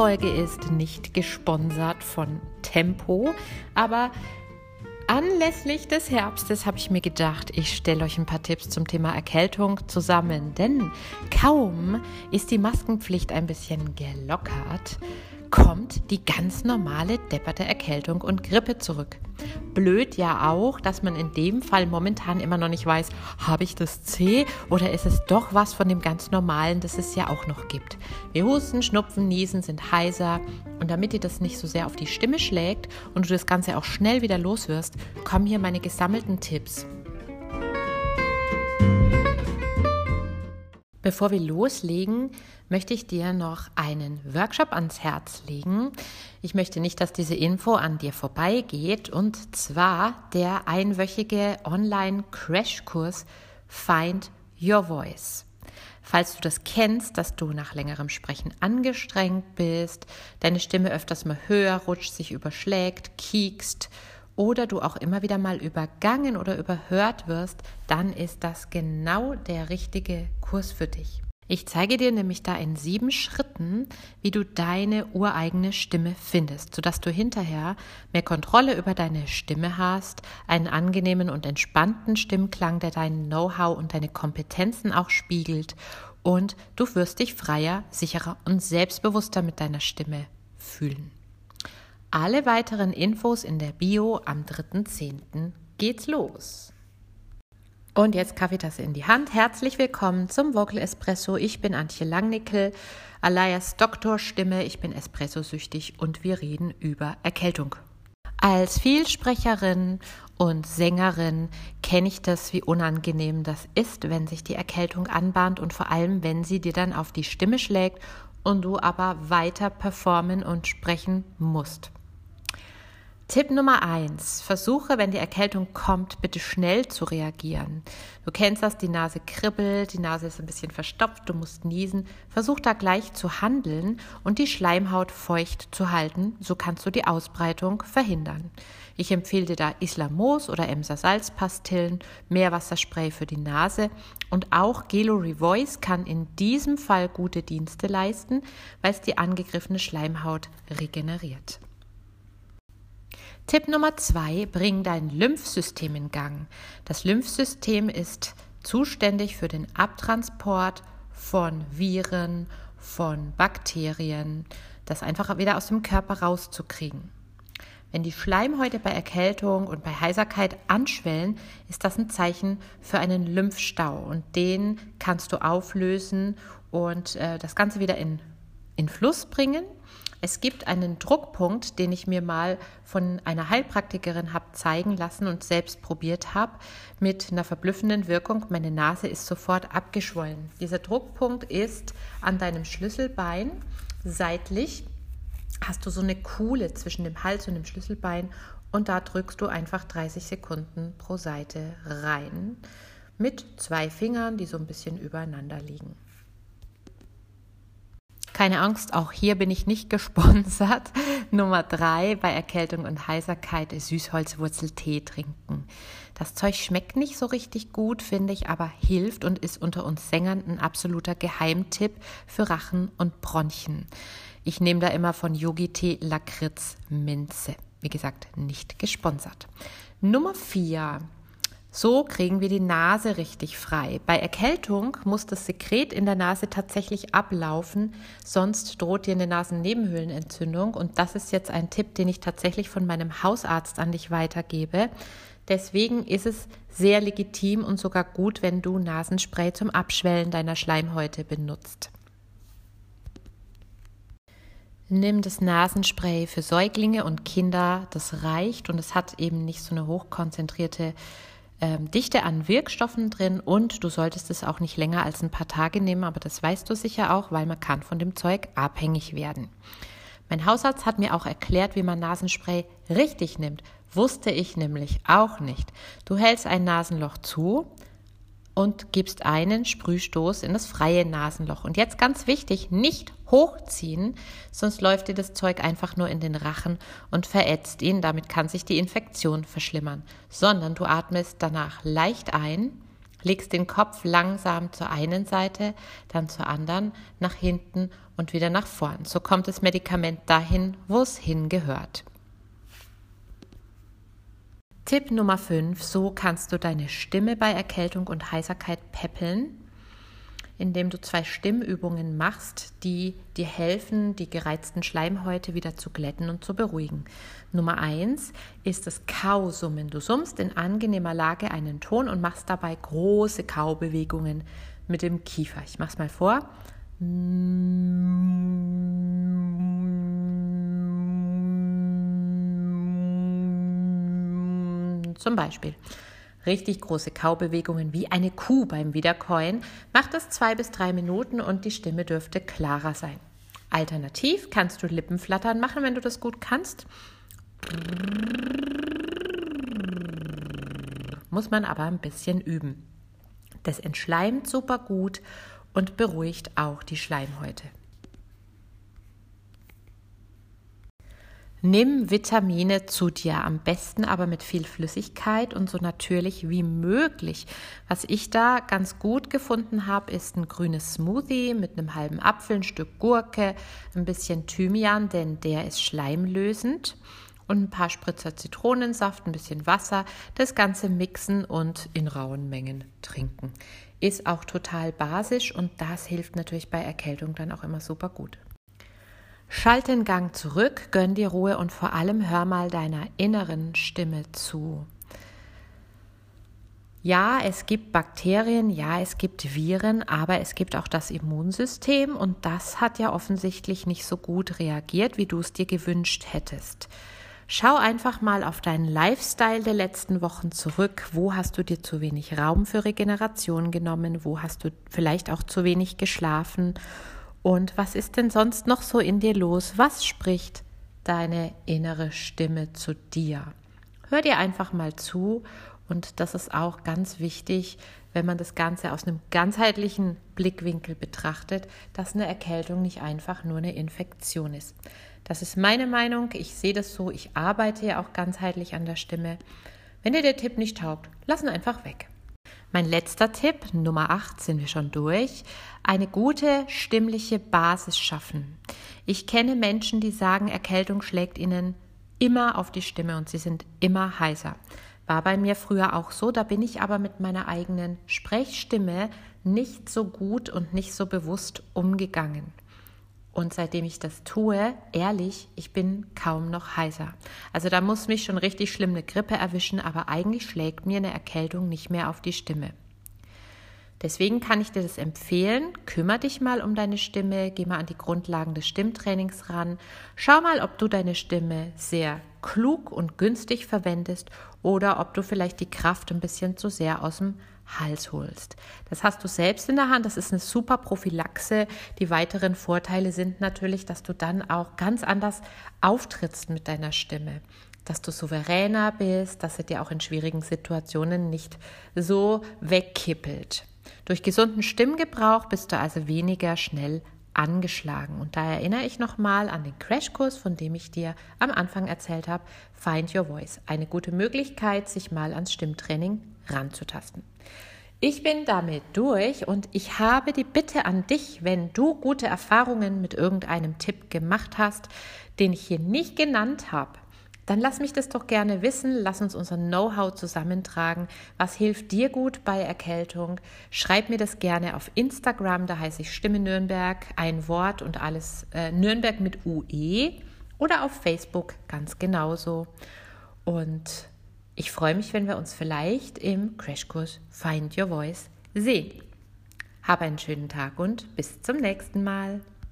Folge ist nicht gesponsert von Tempo, aber Anlässlich des Herbstes habe ich mir gedacht, ich stelle euch ein paar Tipps zum Thema Erkältung zusammen, denn kaum ist die Maskenpflicht ein bisschen gelockert, kommt die ganz normale depperte Erkältung und Grippe zurück. Blöd ja auch, dass man in dem Fall momentan immer noch nicht weiß, habe ich das C oder ist es doch was von dem ganz normalen, das es ja auch noch gibt. Wir husten, schnupfen, niesen, sind heiser und damit dir das nicht so sehr auf die Stimme schlägt und du das Ganze auch schnell wieder los wirst, kommen hier meine gesammelten Tipps. Bevor wir loslegen, möchte ich dir noch einen Workshop ans Herz legen. Ich möchte nicht, dass diese Info an dir vorbeigeht, und zwar der einwöchige Online-Crashkurs Find Your Voice. Falls du das kennst, dass du nach längerem Sprechen angestrengt bist, deine Stimme öfters mal höher rutscht, sich überschlägt, kiekst oder du auch immer wieder mal übergangen oder überhört wirst, dann ist das genau der richtige Kurs für dich. Ich zeige dir nämlich da in sieben Schritten, wie du deine ureigene Stimme findest, sodass du hinterher mehr Kontrolle über deine Stimme hast, einen angenehmen und entspannten Stimmklang, der dein Know-how und deine Kompetenzen auch spiegelt und du wirst dich freier, sicherer und selbstbewusster mit deiner Stimme fühlen. Alle weiteren Infos in der Bio am 3.10. geht's los. Und jetzt Kaffeetasse in die Hand. Herzlich willkommen zum Vocal Espresso. Ich bin Antje Langnickel, alias Doktorstimme. Ich bin Espresso-süchtig und wir reden über Erkältung. Als Vielsprecherin und Sängerin kenne ich das, wie unangenehm das ist, wenn sich die Erkältung anbahnt und vor allem, wenn sie dir dann auf die Stimme schlägt und du aber weiter performen und sprechen musst. Tipp Nummer eins: Versuche, wenn die Erkältung kommt, bitte schnell zu reagieren. Du kennst das, die Nase kribbelt, die Nase ist ein bisschen verstopft, du musst niesen. Versuch da gleich zu handeln und die Schleimhaut feucht zu halten, so kannst du die Ausbreitung verhindern. Ich empfehle dir da Islamos oder Emser Salzpastillen, Meerwasserspray für die Nase und auch Gelo Revoice kann in diesem Fall gute Dienste leisten, weil es die angegriffene Schleimhaut regeneriert. Tipp Nummer zwei, bring dein Lymphsystem in Gang. Das Lymphsystem ist zuständig für den Abtransport von Viren, von Bakterien, das einfach wieder aus dem Körper rauszukriegen. Wenn die Schleimhäute bei Erkältung und bei Heiserkeit anschwellen, ist das ein Zeichen für einen Lymphstau und den kannst du auflösen und äh, das Ganze wieder in, in Fluss bringen es gibt einen Druckpunkt, den ich mir mal von einer Heilpraktikerin habe zeigen lassen und selbst probiert habe, mit einer verblüffenden Wirkung. Meine Nase ist sofort abgeschwollen. Dieser Druckpunkt ist an deinem Schlüsselbein seitlich. Hast du so eine Kuhle zwischen dem Hals und dem Schlüsselbein und da drückst du einfach 30 Sekunden pro Seite rein mit zwei Fingern, die so ein bisschen übereinander liegen. Keine Angst, auch hier bin ich nicht gesponsert. Nummer drei, bei Erkältung und Heiserkeit Süßholzwurzeltee trinken. Das Zeug schmeckt nicht so richtig gut, finde ich, aber hilft und ist unter uns Sängern ein absoluter Geheimtipp für Rachen und Bronchien. Ich nehme da immer von Yogi-Tee Lakritz Minze. Wie gesagt, nicht gesponsert. Nummer vier, so kriegen wir die Nase richtig frei. Bei Erkältung muss das Sekret in der Nase tatsächlich ablaufen, sonst droht dir eine Nasennebenhöhlenentzündung. Und das ist jetzt ein Tipp, den ich tatsächlich von meinem Hausarzt an dich weitergebe. Deswegen ist es sehr legitim und sogar gut, wenn du Nasenspray zum Abschwellen deiner Schleimhäute benutzt. Nimm das Nasenspray für Säuglinge und Kinder, das reicht und es hat eben nicht so eine hochkonzentrierte ähm, Dichte an Wirkstoffen drin und du solltest es auch nicht länger als ein paar Tage nehmen, aber das weißt du sicher auch, weil man kann von dem Zeug abhängig werden. Mein Hausarzt hat mir auch erklärt, wie man Nasenspray richtig nimmt. Wusste ich nämlich auch nicht. Du hältst ein Nasenloch zu, und gibst einen Sprühstoß in das freie Nasenloch. Und jetzt ganz wichtig, nicht hochziehen, sonst läuft dir das Zeug einfach nur in den Rachen und verätzt ihn. Damit kann sich die Infektion verschlimmern. Sondern du atmest danach leicht ein, Legst den Kopf langsam zur einen Seite, dann zur anderen, nach hinten und wieder nach vorn. So kommt das Medikament dahin, wo es hingehört. Tipp Nummer 5. So kannst du deine Stimme bei Erkältung und Heiserkeit peppeln indem du zwei Stimmübungen machst, die dir helfen, die gereizten Schleimhäute wieder zu glätten und zu beruhigen. Nummer eins ist das Kausummen. Du summst in angenehmer Lage einen Ton und machst dabei große Kaubewegungen mit dem Kiefer. Ich mach's mal vor. Zum Beispiel richtig große Kaubewegungen wie eine Kuh beim Wiederkäuen. Mach das zwei bis drei Minuten und die Stimme dürfte klarer sein. Alternativ kannst du Lippenflattern machen, wenn du das gut kannst. Muss man aber ein bisschen üben. Das entschleimt super gut und beruhigt auch die Schleimhäute. Nimm Vitamine zu dir, am besten aber mit viel Flüssigkeit und so natürlich wie möglich. Was ich da ganz gut gefunden habe, ist ein grünes Smoothie mit einem halben Apfel, ein Stück Gurke, ein bisschen Thymian, denn der ist schleimlösend und ein paar Spritzer Zitronensaft, ein bisschen Wasser, das Ganze mixen und in rauen Mengen trinken. Ist auch total basisch und das hilft natürlich bei Erkältung dann auch immer super gut. Schalt den Gang zurück, gönn dir Ruhe und vor allem hör mal deiner inneren Stimme zu. Ja, es gibt Bakterien, ja, es gibt Viren, aber es gibt auch das Immunsystem und das hat ja offensichtlich nicht so gut reagiert, wie du es dir gewünscht hättest. Schau einfach mal auf deinen Lifestyle der letzten Wochen zurück. Wo hast du dir zu wenig Raum für Regeneration genommen? Wo hast du vielleicht auch zu wenig geschlafen? Und was ist denn sonst noch so in dir los? Was spricht deine innere Stimme zu dir? Hör dir einfach mal zu und das ist auch ganz wichtig, wenn man das Ganze aus einem ganzheitlichen Blickwinkel betrachtet, dass eine Erkältung nicht einfach nur eine Infektion ist. Das ist meine Meinung. Ich sehe das so. Ich arbeite ja auch ganzheitlich an der Stimme. Wenn dir der Tipp nicht taugt, lass ihn einfach weg. Mein letzter Tipp, Nummer 8, sind wir schon durch. Eine gute stimmliche Basis schaffen. Ich kenne Menschen, die sagen, Erkältung schlägt ihnen immer auf die Stimme und sie sind immer heiser. War bei mir früher auch so, da bin ich aber mit meiner eigenen Sprechstimme nicht so gut und nicht so bewusst umgegangen. Und seitdem ich das tue, ehrlich, ich bin kaum noch heiser. Also da muss mich schon richtig schlimm eine Grippe erwischen, aber eigentlich schlägt mir eine Erkältung nicht mehr auf die Stimme. Deswegen kann ich dir das empfehlen. Kümmer dich mal um deine Stimme, geh mal an die Grundlagen des Stimmtrainings ran. Schau mal, ob du deine Stimme sehr klug und günstig verwendest oder ob du vielleicht die Kraft ein bisschen zu sehr aus dem Hals holst. Das hast du selbst in der Hand. Das ist eine super Prophylaxe. Die weiteren Vorteile sind natürlich, dass du dann auch ganz anders auftrittst mit deiner Stimme. Dass du souveräner bist, dass sie dir auch in schwierigen Situationen nicht so wegkippelt. Durch gesunden Stimmgebrauch bist du also weniger schnell angeschlagen. Und da erinnere ich nochmal an den Crashkurs, von dem ich dir am Anfang erzählt habe, Find Your Voice. Eine gute Möglichkeit, sich mal ans Stimmtraining ranzutasten. Ich bin damit durch und ich habe die Bitte an dich, wenn du gute Erfahrungen mit irgendeinem Tipp gemacht hast, den ich hier nicht genannt habe, dann lass mich das doch gerne wissen. Lass uns unser Know-how zusammentragen. Was hilft dir gut bei Erkältung? Schreib mir das gerne auf Instagram, da heiße ich Stimme Nürnberg, ein Wort und alles äh, Nürnberg mit UE oder auf Facebook ganz genauso. Und ich freue mich, wenn wir uns vielleicht im Crashkurs Find Your Voice sehen. Habe einen schönen Tag und bis zum nächsten Mal.